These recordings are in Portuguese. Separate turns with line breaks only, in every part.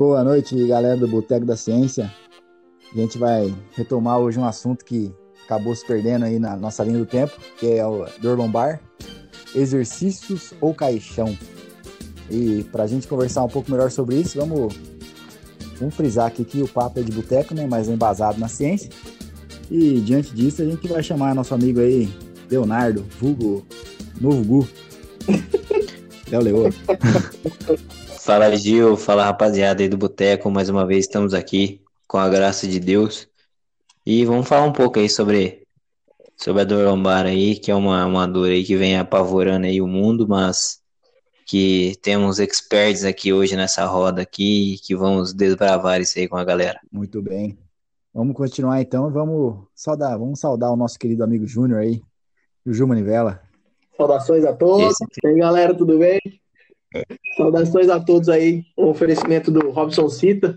Boa noite, galera do Boteco da Ciência. A gente vai retomar hoje um assunto que acabou se perdendo aí na nossa linha do tempo, que é o dor lombar, exercícios ou caixão. E para a gente conversar um pouco melhor sobre isso, vamos, vamos frisar aqui que o papo é de boteco, né, mas é embasado na ciência. E diante disso, a gente vai chamar nosso amigo aí, Leonardo, vulgo, novo Gu. Léo Leô.
Fala Gil, fala rapaziada aí do Boteco, mais uma vez estamos aqui com a graça de Deus e vamos falar um pouco aí sobre, sobre a dor lombar aí, que é uma, uma dor aí que vem apavorando aí o mundo, mas que temos experts aqui hoje nessa roda aqui que vamos desbravar isso aí com a galera.
Muito bem. Vamos continuar então, vamos saudar, vamos saudar o nosso querido amigo Júnior aí, o Ju Manivela.
Saudações a todos. Esse... E aí, galera, tudo bem? Saudações a todos aí, o oferecimento do Robson Cita.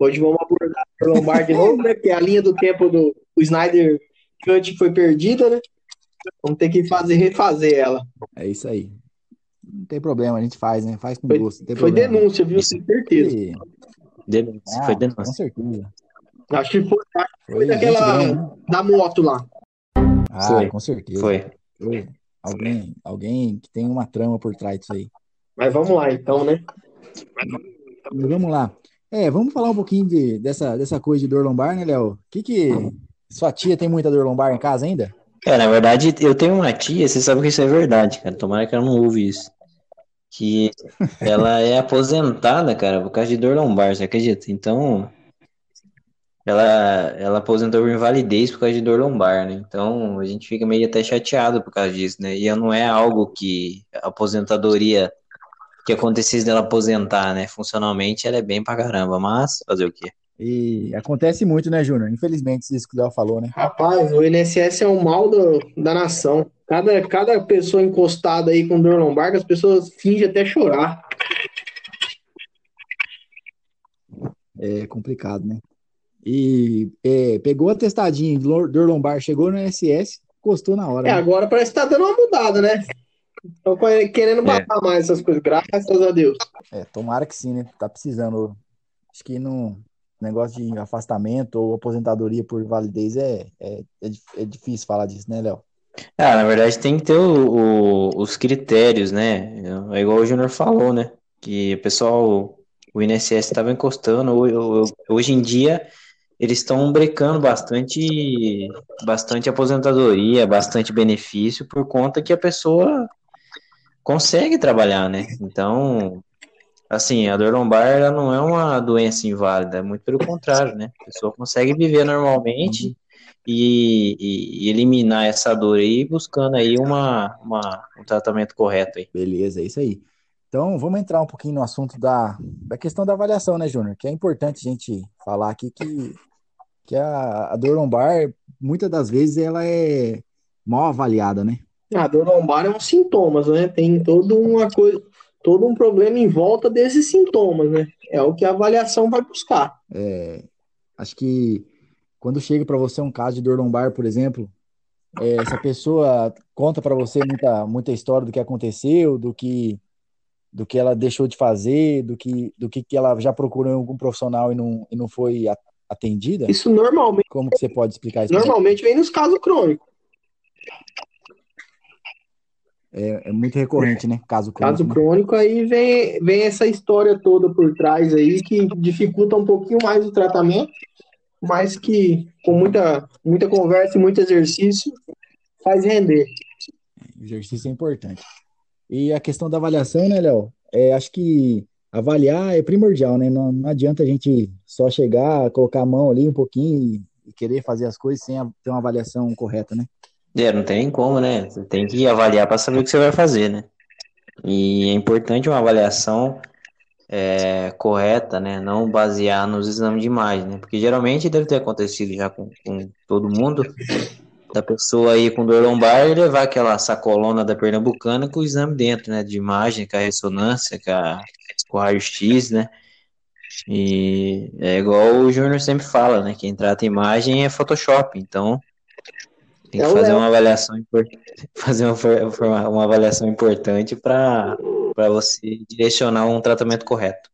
Hoje vamos abordar o Lombar de novo, né? Que é a linha do tempo do Snyder Cut foi perdida, né? Vamos ter que fazer, refazer ela.
É isso aí. Não tem problema, a gente faz, né? Faz com
foi,
gosto.
Foi problema. denúncia, viu? Com certeza. E...
Denúncia, ah, foi denúncia.
Com certeza.
Acho que foi, acho que foi, foi daquela né? da moto lá.
Ah, foi. com certeza.
Foi.
foi. Alguém, alguém que tem uma trama por trás disso aí.
Mas vamos lá, então, né?
Vamos lá. É, vamos falar um pouquinho de, dessa, dessa coisa de dor lombar, né, Léo? Que que sua tia tem muita dor lombar em casa ainda?
É, na verdade, eu tenho uma tia, você sabe que isso é verdade, cara. Tomara que ela não ouve isso. Que ela é aposentada, cara, por causa de dor lombar, você acredita? Então, ela, ela aposentou por invalidez por causa de dor lombar, né? Então, a gente fica meio até chateado por causa disso, né? E não é algo que a aposentadoria que acontecesse dela aposentar, né? Funcionalmente ela é bem pra caramba, mas fazer o quê?
E acontece muito, né, Júnior? Infelizmente, isso que o Léo falou, né?
Rapaz, o INSS é o mal do, da nação. Cada, cada pessoa encostada aí com dor lombar, as pessoas fingem até chorar.
É complicado, né? E é, pegou a testadinha de dor lombar, chegou no INSS, encostou na hora.
É,
né?
agora parece que tá dando uma mudada, né? Estão querendo matar é. mais essas coisas, graças a Deus.
É, tomara que sim, né? Tá precisando. Acho que no negócio de afastamento ou aposentadoria por validez é, é, é, é difícil falar disso, né, Léo?
Ah, na verdade tem que ter o, o, os critérios, né? É igual o Júnior falou, né? Que o pessoal, o INSS estava encostando. Hoje em dia eles estão brecando bastante, bastante aposentadoria, bastante benefício por conta que a pessoa consegue trabalhar, né? Então, assim, a dor lombar ela não é uma doença inválida, é muito pelo contrário, né? A pessoa consegue viver normalmente e, e, e eliminar essa dor aí, buscando aí uma, uma, um tratamento correto aí.
Beleza, é isso aí. Então, vamos entrar um pouquinho no assunto da, da questão da avaliação, né, Júnior? Que é importante a gente falar aqui que, que a, a dor lombar, muitas das vezes, ela é mal avaliada, né?
A dor lombar é um sintomas, né? Tem todo uma coisa, todo um problema em volta desses sintomas, né? É o que a avaliação vai buscar.
É, acho que quando chega para você um caso de dor lombar, por exemplo, é, essa pessoa conta para você muita, muita história do que aconteceu, do que do que ela deixou de fazer, do que do que, que ela já procurou em algum profissional e não, e não foi atendida?
Isso normalmente.
Como que você pode explicar isso?
Normalmente vem nos casos crônicos.
É, é muito recorrente, né? Caso
crônico. Caso né? crônico, aí vem, vem essa história toda por trás aí que dificulta um pouquinho mais o tratamento, mas que com muita, muita conversa e muito exercício faz render.
exercício é importante. E a questão da avaliação, né, Léo? É, acho que avaliar é primordial, né? Não, não adianta a gente só chegar, colocar a mão ali um pouquinho e querer fazer as coisas sem ter uma avaliação correta, né?
É, não tem como, né? Você tem que avaliar para saber o que você vai fazer, né? E é importante uma avaliação é, correta, né? Não basear nos exames de imagem, né? Porque geralmente deve ter acontecido já com, com todo mundo, da pessoa aí com dor lombar e levar aquela sacolona da pernambucana com o exame dentro, né? De imagem, com a ressonância, com, a, com o raio-x, né? E é igual o Júnior sempre fala, né? Quem trata imagem é Photoshop, então tem que é fazer uma avaliação fazer uma, uma avaliação importante para você direcionar um tratamento correto.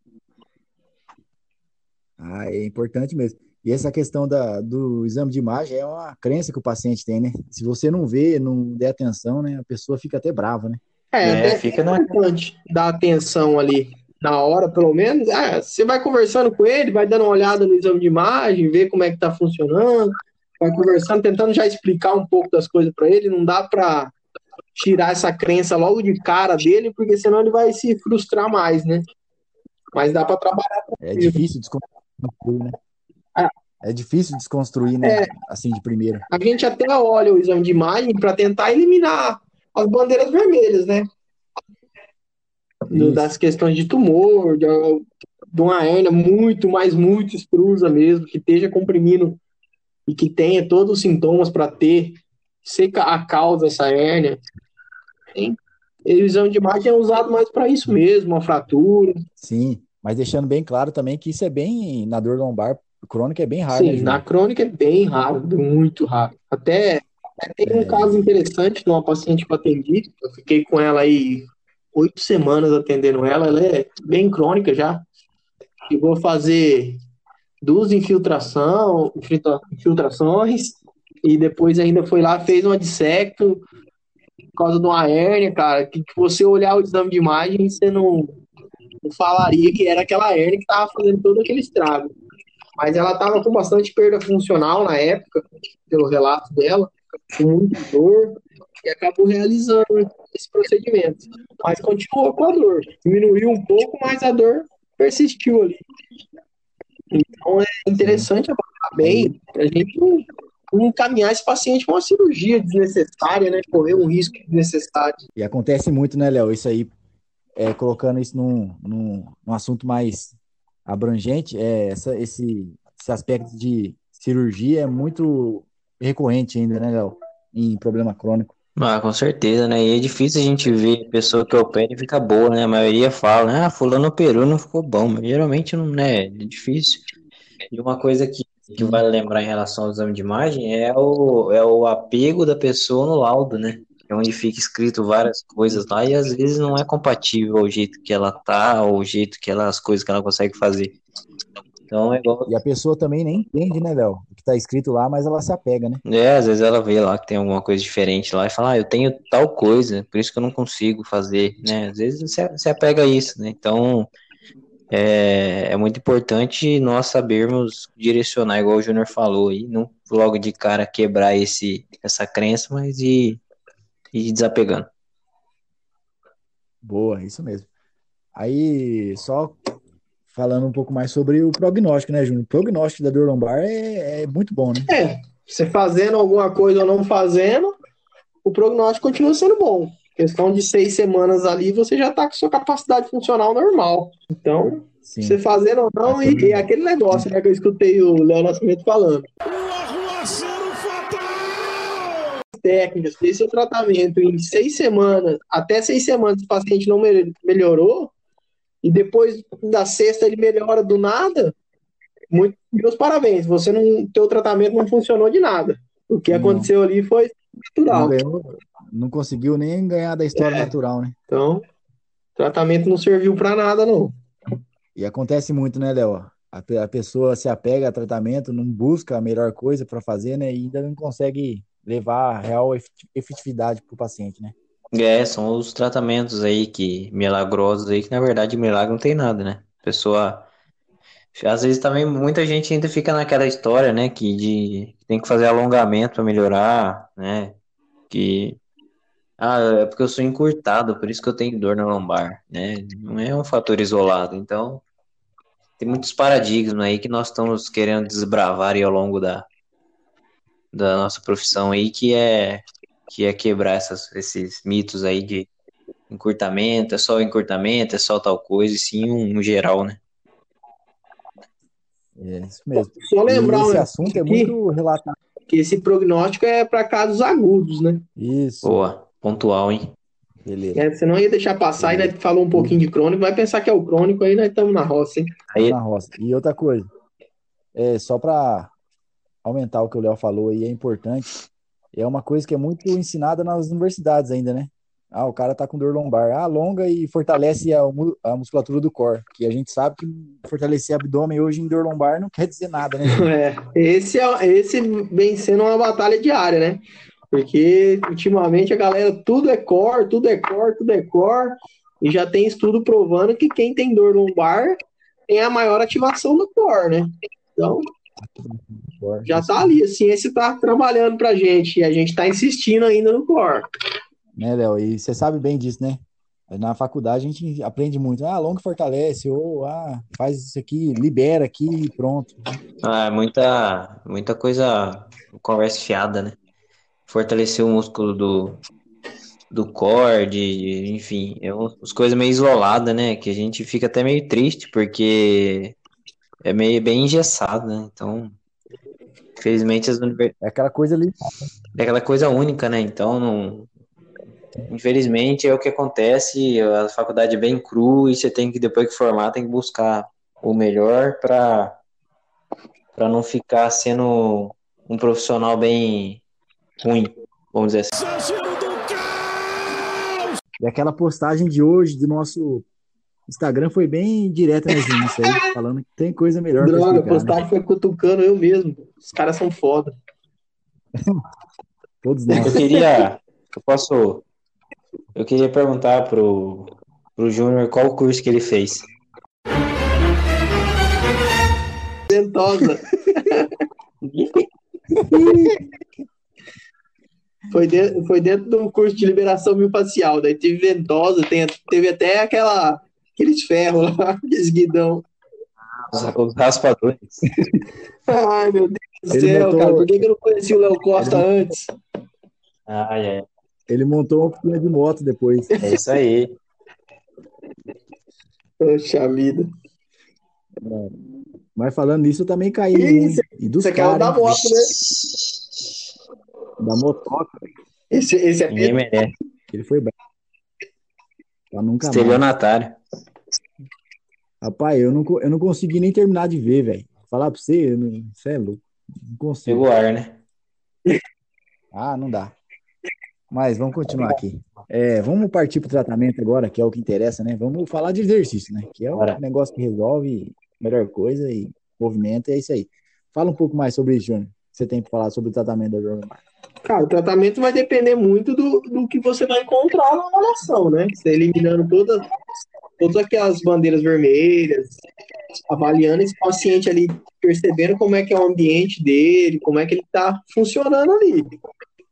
Ah, é importante mesmo. E essa questão da, do exame de imagem é uma crença que o paciente tem, né? Se você não vê, não der atenção, né? A pessoa fica até brava, né?
É, é fica na... importante dar atenção ali na hora, pelo menos. Ah, você vai conversando com ele, vai dando uma olhada no exame de imagem, ver como é que tá funcionando, vai conversando, tentando já explicar um pouco das coisas para ele. Não dá para tirar essa crença logo de cara dele, porque senão ele vai se frustrar mais, né? Mas dá para trabalhar.
É difícil desconstruir, né? Ah. É difícil desconstruir, né? É, assim, de primeira.
A gente até olha o exame de imagem para tentar eliminar as bandeiras vermelhas, né? Do, das questões de tumor, de, de uma hernia muito, mais muito esprusa mesmo, que esteja comprimindo e que tenha todos os sintomas para ter, ser a causa dessa hérnia. Hein? o exame de imagem é usado mais para isso mesmo, uma fratura.
Sim, mas deixando bem claro também que isso é bem, na dor lombar crônica é bem raro.
Sim,
né,
na crônica é bem raro, muito raro. Até, até tem um é... caso interessante de uma paciente que eu atendi, eu fiquei com ela aí oito semanas atendendo ela, ela é bem crônica já. Chegou a fazer duas infiltração, infiltrações, e depois ainda foi lá, fez uma dissecto, por causa de uma hérnia, cara, que, que você olhar o exame de imagem, você não, não falaria que era aquela hérnia que tava fazendo todo aquele estrago. Mas ela tava com bastante perda funcional na época, pelo relato dela, com muita dor, e acabou realizando esse procedimento. Mas continuou com a dor. Diminuiu um pouco, mas a dor persistiu ali. Então é interessante avaliar bem, a gente encaminhar esse paciente para uma cirurgia desnecessária, né? Correr um risco desnecessário.
E acontece muito, né, Léo? Isso aí, é, colocando isso num, num, num, assunto mais abrangente, é, essa, esse, esse aspecto de cirurgia é muito recorrente ainda, né, Léo? Em problema crônico.
Ah, com certeza, né? E é difícil a gente ver pessoa que opera e fica boa, né? A maioria fala, ah, fulano operou, não ficou bom, mas geralmente não, né? É difícil. E uma coisa que que vale lembrar em relação ao exame de imagem é o, é o apego da pessoa no laudo, né? É onde fica escrito várias coisas lá e às vezes não é compatível ao jeito que ela tá, ou o jeito que ela, as coisas que ela consegue fazer. Então é igual.
E a pessoa também nem entende, né, Léo? O que tá escrito lá, mas ela se apega, né?
É, às vezes ela vê lá que tem alguma coisa diferente lá e fala, ah, eu tenho tal coisa, por isso que eu não consigo fazer, né? Às vezes você se apega a isso, né? Então é, é muito importante nós sabermos direcionar, igual o Júnior falou, e não logo de cara quebrar esse, essa crença, mas ir, ir desapegando.
Boa, isso mesmo. Aí, só falando um pouco mais sobre o prognóstico, né, Júnior? O prognóstico da dor lombar é, é muito bom, né?
É, você fazendo alguma coisa ou não fazendo, o prognóstico continua sendo bom. Questão de seis semanas ali, você já está com sua capacidade funcional normal. Então, Sim. você fazendo ou não, e, e, aquele negócio né, que eu escutei o Léo Nascimento falando. Técnicas, esse seu tratamento em seis semanas, até seis semanas o paciente não melhorou, e depois da sexta ele melhora do nada, muito, meus parabéns. Você não, teu tratamento não funcionou de nada. O que não. aconteceu ali foi natural.
Não, não conseguiu nem ganhar da história é. natural, né?
Então, tratamento não serviu para nada, não.
E acontece muito, né, Léo? A, a, pessoa se apega a tratamento, não busca a melhor coisa para fazer, né? E ainda não consegue levar a real efetividade para o paciente, né?
É, são os tratamentos aí que milagrosos aí, que na verdade milagre não tem nada, né? Pessoa. Às vezes também muita gente ainda fica naquela história, né? Que de tem que fazer alongamento para melhorar, né? Que ah, é porque eu sou encurtado, por isso que eu tenho dor na lombar, né? Não é um fator isolado. Então, tem muitos paradigmas aí que nós estamos querendo desbravar aí ao longo da, da nossa profissão aí, que é que é quebrar essas, esses mitos aí de encurtamento, é só encurtamento, é só tal coisa, e sim um, um geral, né?
É isso mesmo.
Só lembrar,
esse assunto é muito relatado.
Que esse prognóstico é para casos agudos, né?
Isso.
Boa. Pontual, hein?
Beleza. É, você não ia deixar passar Beleza. e né, falou um pouquinho de crônico, vai pensar que é o crônico, aí nós estamos na roça, hein?
Aí... Na roça. E outra coisa, é, só para aumentar o que o Léo falou aí, é importante, é uma coisa que é muito ensinada nas universidades ainda, né? Ah, o cara tá com dor lombar. Ah, alonga e fortalece a, a musculatura do core. Que a gente sabe que fortalecer abdômen hoje em dor lombar não quer dizer nada, né?
É, esse, é, esse vem sendo uma batalha diária, né? Porque ultimamente a galera, tudo é core, tudo é core, tudo é core. E já tem estudo provando que quem tem dor lombar tem a maior ativação do core, né? Então, já tá ali, a ciência tá trabalhando pra gente e a gente tá insistindo ainda no core.
Né, Léo? E você sabe bem disso, né? Na faculdade a gente aprende muito. Ah, longo fortalece, ou ah, faz isso aqui, libera aqui e pronto.
Ah, é muita, muita coisa, conversa fiada, né? Fortalecer o músculo do, do core, de, enfim, é umas coisas meio isoladas, né? Que a gente fica até meio triste, porque é meio bem engessado, né? Então, infelizmente as universidades.
É aquela coisa ali.
É aquela coisa única, né? Então, não, Infelizmente é o que acontece, a faculdade é bem cru e você tem que, depois que formar, tem que buscar o melhor para para não ficar sendo um profissional bem ruim, vamos dizer assim.
E aquela postagem de hoje do nosso Instagram foi bem né, Júnior? Isso aí, falando que tem coisa melhor.
Droga, né? postagem né? foi cutucando eu mesmo. Os caras são foda.
Todos nós.
Eu queria. Eu posso eu queria perguntar pro, pro Júnior qual o curso que ele fez.
Ventosa. foi, dentro, foi dentro de um curso de liberação miofascial. Daí teve ventosa, tem, teve até aquela, aqueles ferros lá, aqueles guidão.
Os, os raspadores.
Ai, meu Deus do céu, botou... cara. Por que, eu não conheci o Léo Costa ele... antes?
Ai, ai.
Ele montou uma oficina de moto depois.
É isso aí.
Poxa vida.
É. Mas falando nisso, eu também caí muito. E dos caras.
da moto, né?
Da motoca.
Esse, esse é
Ninguém merece.
Ele foi bravo. Pra nunca
Estelionatário.
Rapaz, eu não, eu não consegui nem terminar de ver, velho. Falar pra você, você é louco. Não consigo.
Pegou ar, né?
Ah, não dá. Mas vamos continuar aqui. É, vamos partir para o tratamento agora, que é o que interessa, né? Vamos falar de exercício, né? Que é o Bora. negócio que resolve melhor coisa e movimento, é isso aí. Fala um pouco mais sobre isso, Júnior. Você tem que falar sobre o tratamento da Jordan
Cara, o tratamento vai depender muito do, do que você vai encontrar na avaliação, né? Você eliminando todas, todas aquelas bandeiras vermelhas, avaliando esse paciente ali, percebendo como é que é o ambiente dele, como é que ele está funcionando ali.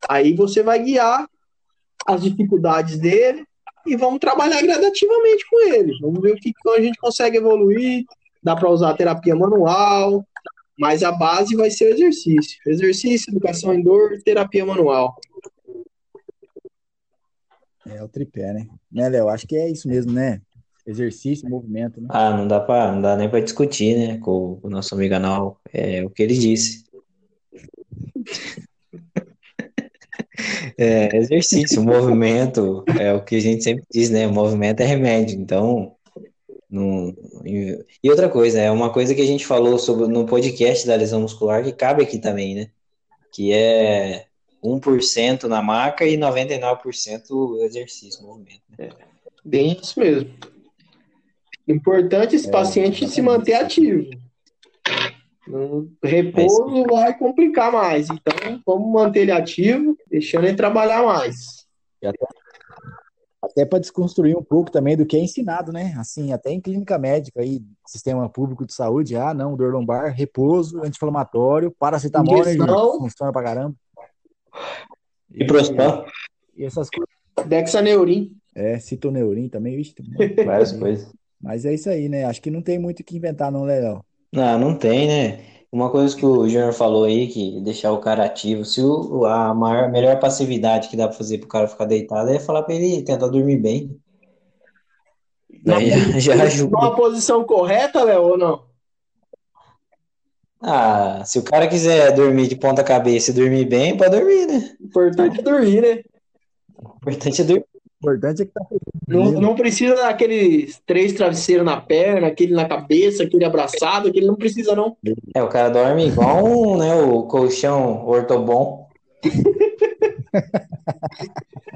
Aí você vai guiar as dificuldades dele e vamos trabalhar gradativamente com ele. Vamos ver o que, a gente consegue evoluir. Dá para usar terapia manual, mas a base vai ser o exercício. Exercício, educação em dor, terapia manual.
É o tripé, né? Né, Léo? Acho que é isso mesmo, né? Exercício, movimento, né?
Ah, não dá para, não dá nem para discutir, né, com o nosso amigo Anal. É o que ele disse. É, exercício, movimento, é o que a gente sempre diz, né? O movimento é remédio, então. Não... E outra coisa, é uma coisa que a gente falou sobre no podcast da lesão muscular que cabe aqui também, né? Que é 1% na maca e 99% exercício, movimento. Né?
É, bem isso mesmo. Importante esse é, paciente se manter ativo. No repouso Mas... vai complicar mais. Então, vamos manter ele ativo, deixando ele trabalhar mais.
até, até para desconstruir um pouco também do que é ensinado, né? Assim, até em clínica médica aí, sistema público de saúde, ah, não, dor lombar, repouso, anti-inflamatório, paracetamol, né, funciona pra caramba.
E prospan.
E essas coisas.
Dexaneurin.
É, citoneurin também, vixe.
Várias coisas.
Mas é isso aí, né? Acho que não tem muito o que inventar, não, Léo.
Não, não tem, né? Uma coisa que o Júnior falou aí, que deixar o cara ativo, se o, a maior, melhor passividade que dá pra fazer pro cara ficar deitado é falar pra ele tentar dormir bem. Daí já, já ajuda.
Uma posição correta, Léo, ou não?
Ah, se o cara quiser dormir de ponta cabeça e dormir bem, pode dormir, né?
Importante é dormir, né?
Importante é dormir
importante é que tá
não, não precisa daqueles três travesseiros na perna, aquele na cabeça, aquele abraçado, aquele não precisa, não.
É, o cara dorme igual um, né, o colchão ortobon.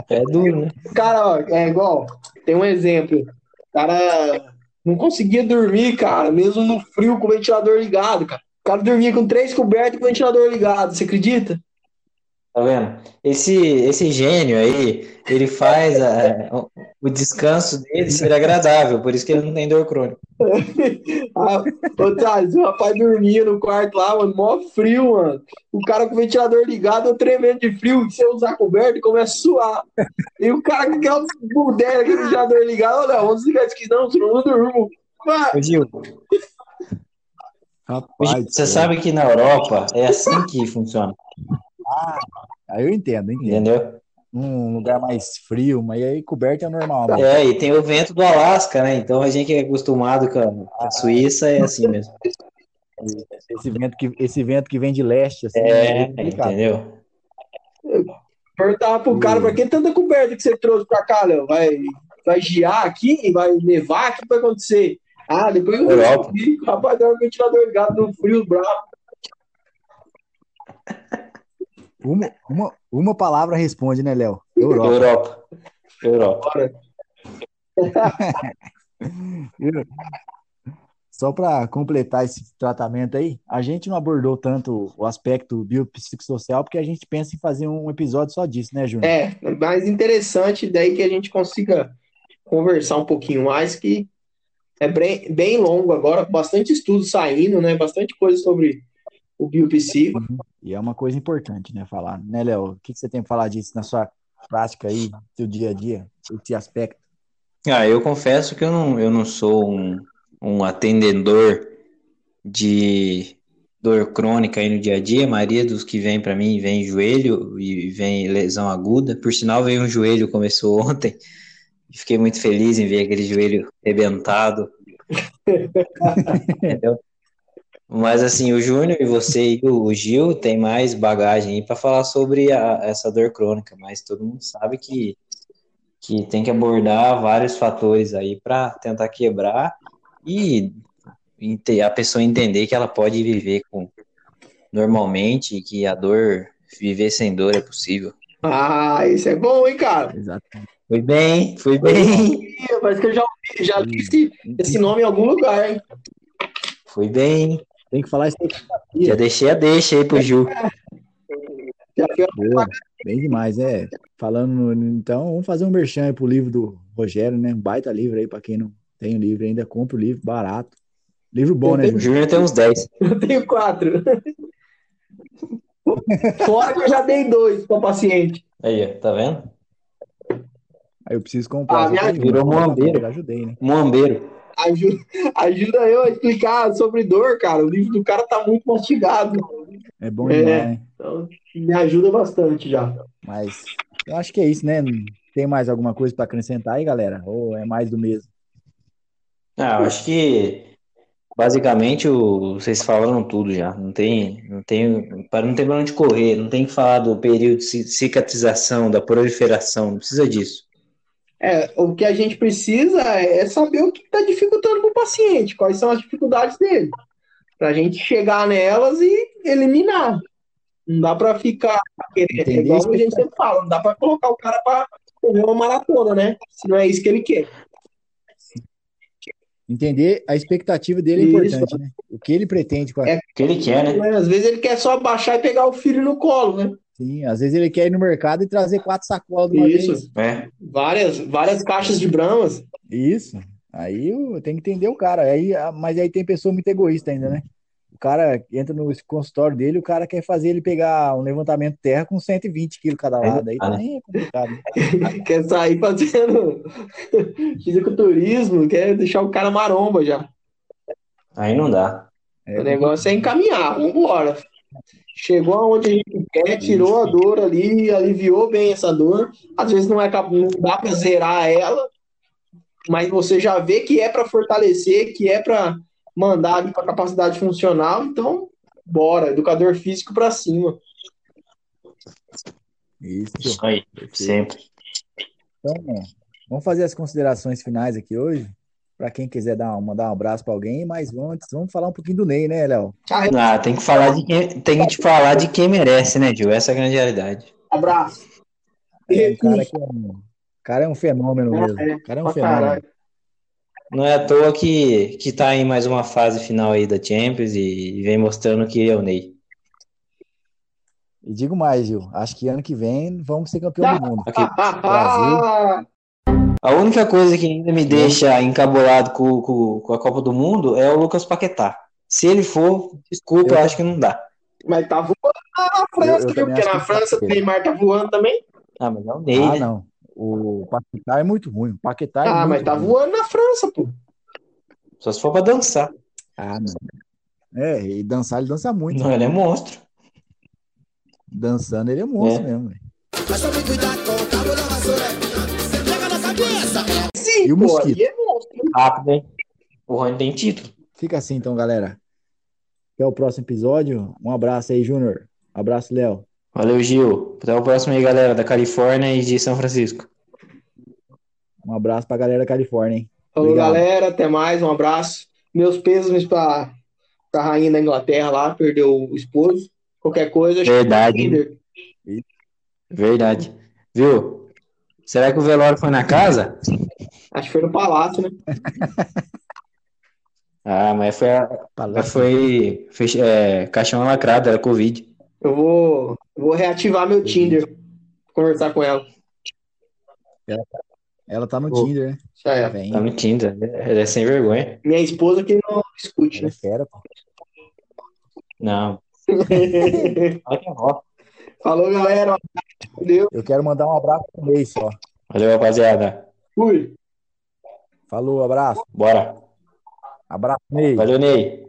É duro, né?
Cara, ó, é igual, tem um exemplo. O cara não conseguia dormir, cara, mesmo no frio com o ventilador ligado, cara. O cara dormia com três cobertas e com o ventilador ligado, você acredita?
Tá vendo? Esse, esse gênio aí, ele faz a- o descanso dele ser agradável, por isso que ele não tem dor crônica.
Ah, Ô, Thales, o rapaz dormia no quarto lá, mano, mó frio, mano. O cara com o ventilador ligado, eu tremendo de frio, se eu usar coberta, começa a suar. E o cara com aquela budela, aquele ventilador ligado, olha, vamos desligar isso aqui, não, senão eu não durmo.
Gil,
Rapaz,
você
céu.
sabe que na Europa é assim que funciona,
Aí eu entendo, eu entendo.
entendeu?
Num lugar mais frio, mas aí coberta é normal. Né?
É, e tem o vento do Alasca, né? Então a gente que é acostumado com a, com a Suíça é assim mesmo.
Esse vento que, esse vento que vem de leste, assim,
É,
complicado.
entendeu?
Perguntava pro cara, pra que tanta coberta que você trouxe pra cá, Léo? Vai, vai giar aqui? Vai nevar? O que vai acontecer? Ah, depois eu
Europa.
vi. Rapaz, dá um ventilador ligado no frio bravo.
Uma, uma, uma palavra responde, né, Léo? Europa.
Europa. Europa.
Só para completar esse tratamento aí, a gente não abordou tanto o aspecto biopsicossocial porque a gente pensa em fazer um episódio só disso, né, Júnior?
É, mais interessante daí que a gente consiga conversar um pouquinho mais, que é bem, bem longo agora, bastante estudo saindo, né? Bastante coisa sobre o biopsico.
E é uma coisa importante, né, falar. Né, Léo? O que, que você tem para falar disso na sua prática aí, seu dia a dia, esse aspecto?
Ah, eu confesso que eu não, eu não sou um, um atendedor de dor crônica aí no dia a dia. A maioria dos que vem para mim vem joelho e vem lesão aguda. Por sinal, veio um joelho, começou ontem. E Fiquei muito feliz em ver aquele joelho rebentado. Entendeu? Mas assim, o Júnior e você e o Gil tem mais bagagem aí para falar sobre a- essa dor crônica, mas todo mundo sabe que, que tem que abordar vários fatores aí para tentar quebrar e a pessoa entender que ela pode viver com normalmente e que a dor, viver sem dor é possível.
Ah, isso é bom, hein, cara?
Exato.
Foi bem, foi bem,
Parece que eu já, ouvi- já li esse, esse nome em algum lugar, hein?
foi bem.
Tem que falar isso aí.
Já deixei a deixa aí pro
foi
Boa, bem demais, é. Falando, então, vamos fazer um merchan aí pro livro do Rogério, né? Um baita livro aí, para quem não tem o livro ainda, compra o livro, barato. Livro bom, né,
O
Júnior?
Tem uns 10.
Eu tenho quatro. Fora que eu já dei dois para paciente.
Aí, tá vendo?
Aí eu preciso comprar.
Ah, me
um.
virou moambeiro.
Já ajudei, né?
Moambeiro.
Ajuda, ajuda eu a explicar sobre dor, cara. O livro do cara tá muito mastigado.
É bom
É.
demais, né?
Então, me ajuda bastante já.
Mas eu acho que é isso, né? Tem mais alguma coisa para acrescentar aí, galera? Ou é mais do mesmo?
Ah, eu acho que basicamente o, vocês falaram tudo já. Não tem, não tem, para não ter pra onde correr, não tem que falar do período de ci- cicatrização, da proliferação, não precisa disso.
É, o que a gente precisa é saber o que está dificultando para o paciente, quais são as dificuldades dele, para a gente chegar nelas e eliminar. Não dá para ficar querendo, é igual a gente sempre fala, não dá para colocar o cara para correr uma maratona, né? Se não é isso que ele quer.
Entender a expectativa dele é
Isso.
importante, né? O que ele pretende com a...
É.
O que ele quer, né?
Às vezes ele quer só baixar e pegar o filho no colo, né?
Sim, às vezes ele quer ir no mercado e trazer quatro sacolas de uma
Isso.
vez.
É.
Várias, várias caixas de bramas.
Isso. Aí eu tenho que entender o cara. Aí, ah, mas aí tem pessoa muito egoísta ainda, né? O cara entra no consultório dele, o cara quer fazer ele pegar um levantamento de terra com 120 quilos cada
não
lado. Aí também é complicado. né?
quer sair fazendo fisiculturismo, quer deixar o cara maromba já.
Aí não dá.
É,
O negócio é encaminhar, vambora. Chegou aonde a gente quer, tirou a dor ali, aliviou bem essa dor. Às vezes não, é, não dá para zerar ela, mas você já vê que é para fortalecer, que é para mandar ali para capacidade funcional. Então, bora, educador físico para cima.
Isso.
Isso aí, sempre.
Então, vamos fazer as considerações finais aqui hoje. Para quem quiser dar, mandar um abraço para alguém, mas antes vamos falar um pouquinho do Ney, né, Léo?
Ah, tem que falar de quem, tem que te falar de quem merece, né, Gil? Essa é a grande realidade.
Abraço.
É, o cara, é um, o cara é um fenômeno mesmo.
É,
O cara é um fenômeno.
Não é à toa que, que tá em mais uma fase final aí da Champions e, vem mostrando que é o Ney.
E digo mais, Gil. Acho que ano que vem vamos ser campeão do mundo.
Aqui.
Brasil.
A única coisa que ainda me deixa encabulado com, com, com a Copa do Mundo é o Lucas Paquetá. Se ele for, desculpa, eu
Eu-
acho que não dá.
Mas tá voando na França,
Eu-
Porque na
que
França o
tá.
Neymar tá voando também.
Ah, mas é o Ney,
Ah,
né?
não. O Paquetá é muito ruim. O Paquetá é
Ah,
muito
mas tá
ruim.
voando na França, pô.
Só se for pra dançar.
Ah, não. É, e dançar ele dança muito.
Não, ele é monstro.
Dançando ele é monstro
É.
mesmo. velho.
Mas tome cuidado com o cabo da vassoura.
Sim,
E o mosquito?
é monstro.
Rápido, hein? O Rony tem título.
Fica assim então, galera. Até o próximo episódio. Um abraço aí, Júnior. Abraço, Léo.
Valeu, Gil. Até o próximo aí, galera, da Califórnia e de São Francisco.
Um abraço pra galera da Califórnia, hein?
Falou,
Obrigado.
galera. Até mais. Um abraço. Meus pêsames pra, pra rainha da Inglaterra lá, perdeu o esposo. Qualquer coisa,
Verdade. Verdade. Viu? Será que o velório foi na casa?
Acho que foi no palácio, né?
Ah, mas foi, a- foi, foi é, caixão lacrado, era Covid.
Eu vou, vou reativar meu Tinder. Conversar com ela.
Ela tá no
Ô.
Tinder, né?
Isso aí.
Vem.
Tá no Tinder. Ele é sem vergonha.
Minha esposa que não escute,
Ela é
né?
fera, pô.
Não. Olha que ó.
Falou, galera. Valeu.
Eu quero mandar um abraço pro Ney só.
Valeu, rapaziada.
Fui.
Falou, abraço.
Bora.
Abraço, Ney.
Valeu, Ney.